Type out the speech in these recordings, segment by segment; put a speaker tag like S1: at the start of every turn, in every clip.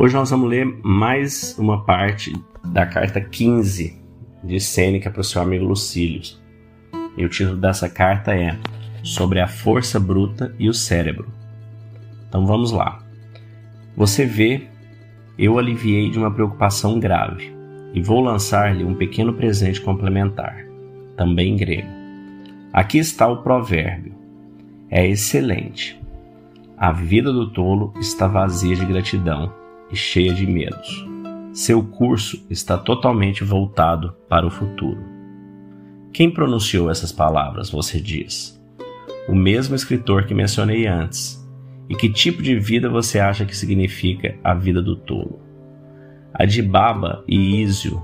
S1: Hoje nós vamos ler mais uma parte da carta 15 de Sêneca para o seu amigo Lucílio. E o título dessa carta é Sobre a Força Bruta e o Cérebro. Então vamos lá. Você vê, eu aliviei de uma preocupação grave e vou lançar-lhe um pequeno presente complementar, também grego. Aqui está o provérbio. É excelente. A vida do tolo está vazia de gratidão e cheia de medos. Seu curso está totalmente voltado para o futuro. Quem pronunciou essas palavras, você diz? O mesmo escritor que mencionei antes. E que tipo de vida você acha que significa a vida do tolo? A de Baba e Ísio?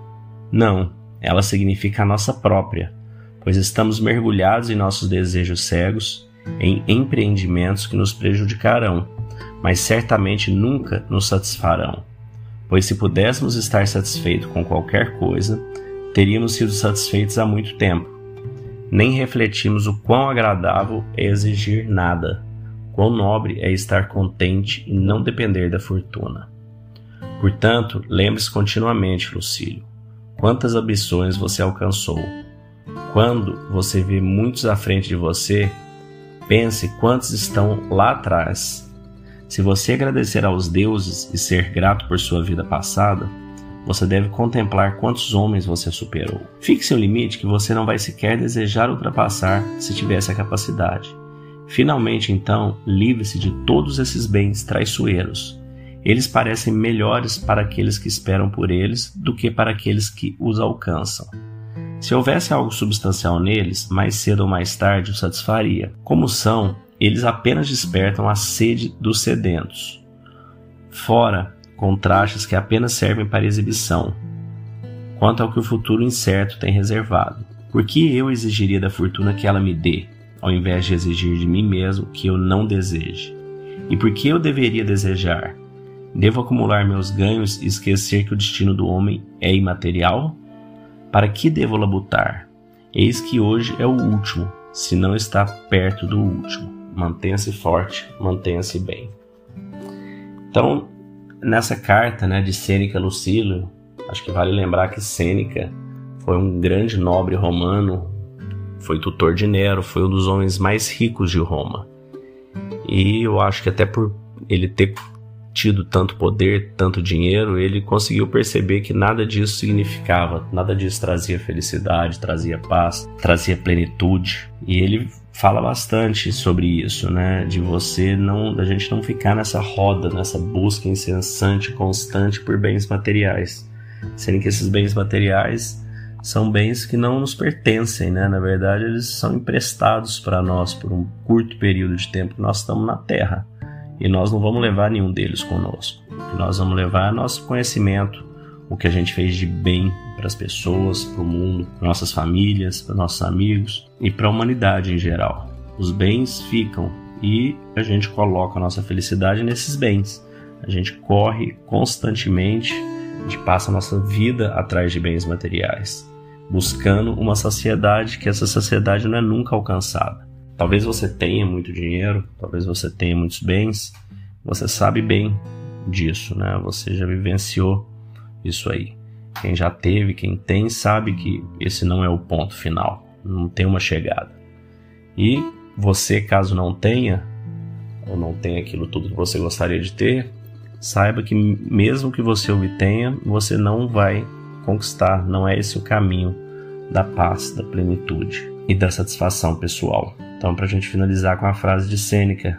S1: Não, ela significa a nossa própria, pois estamos mergulhados em nossos desejos cegos, em empreendimentos que nos prejudicarão mas certamente nunca nos satisfarão. Pois se pudéssemos estar satisfeitos com qualquer coisa, teríamos sido satisfeitos há muito tempo. Nem refletimos o quão agradável é exigir nada, quão nobre é estar contente e não depender da fortuna. Portanto, lembre-se continuamente, Lucílio, quantas ambições você alcançou. Quando você vê muitos à frente de você, pense quantos estão lá atrás se você agradecer aos deuses e ser grato por sua vida passada, você deve contemplar quantos homens você superou. Fixe um limite que você não vai sequer desejar ultrapassar se tivesse a capacidade. Finalmente, então, livre-se de todos esses bens traiçoeiros. Eles parecem melhores para aqueles que esperam por eles do que para aqueles que os alcançam. Se houvesse algo substancial neles, mais cedo ou mais tarde o satisfaria. Como são, eles apenas despertam a sede dos sedentos. Fora contrastes que apenas servem para exibição, quanto ao que o futuro incerto tem reservado. Por que eu exigiria da fortuna que ela me dê, ao invés de exigir de mim mesmo que eu não deseje? E por que eu deveria desejar? Devo acumular meus ganhos e esquecer que o destino do homem é imaterial? Para que devo labutar? Eis que hoje é o último, se não está perto do último mantenha-se forte, mantenha-se bem. Então, nessa carta né, de Sêneca Lucílio, acho que vale lembrar que Sêneca foi um grande nobre romano, foi tutor de Nero, foi um dos homens mais ricos de Roma. E eu acho que até por ele ter tido tanto poder, tanto dinheiro, ele conseguiu perceber que nada disso significava, nada disso trazia felicidade, trazia paz, trazia plenitude. E ele fala bastante sobre isso, né? De você não, da gente não ficar nessa roda, nessa busca incessante, constante por bens materiais, sendo que esses bens materiais são bens que não nos pertencem, né? Na verdade, eles são emprestados para nós por um curto período de tempo que nós estamos na Terra e nós não vamos levar nenhum deles conosco. O que nós vamos levar é nosso conhecimento, o que a gente fez de bem para as pessoas, para o mundo, para nossas famílias, para nossos amigos e para a humanidade em geral. Os bens ficam e a gente coloca a nossa felicidade nesses bens. A gente corre constantemente, a gente passa a nossa vida atrás de bens materiais, buscando uma saciedade que essa saciedade não é nunca alcançada. Talvez você tenha muito dinheiro, talvez você tenha muitos bens, você sabe bem disso, né? Você já vivenciou isso aí. Quem já teve, quem tem, sabe que esse não é o ponto final, não tem uma chegada. E você, caso não tenha, ou não tenha aquilo tudo que você gostaria de ter, saiba que mesmo que você obtenha, você não vai conquistar, não é esse o caminho da paz, da plenitude e da satisfação pessoal. Então, para a gente finalizar com a frase de Sêneca: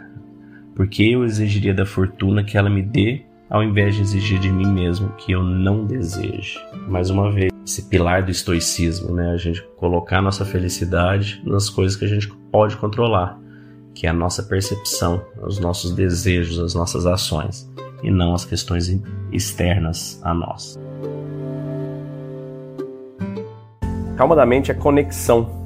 S1: Porque eu exigiria da fortuna que ela me dê ao invés de exigir de mim mesmo que eu não deseje. Mais uma vez, esse pilar do estoicismo, né? A gente colocar nossa felicidade nas coisas que a gente pode controlar, que é a nossa percepção, os nossos desejos, as nossas ações, e não as questões externas a nós.
S2: Calma da mente é conexão,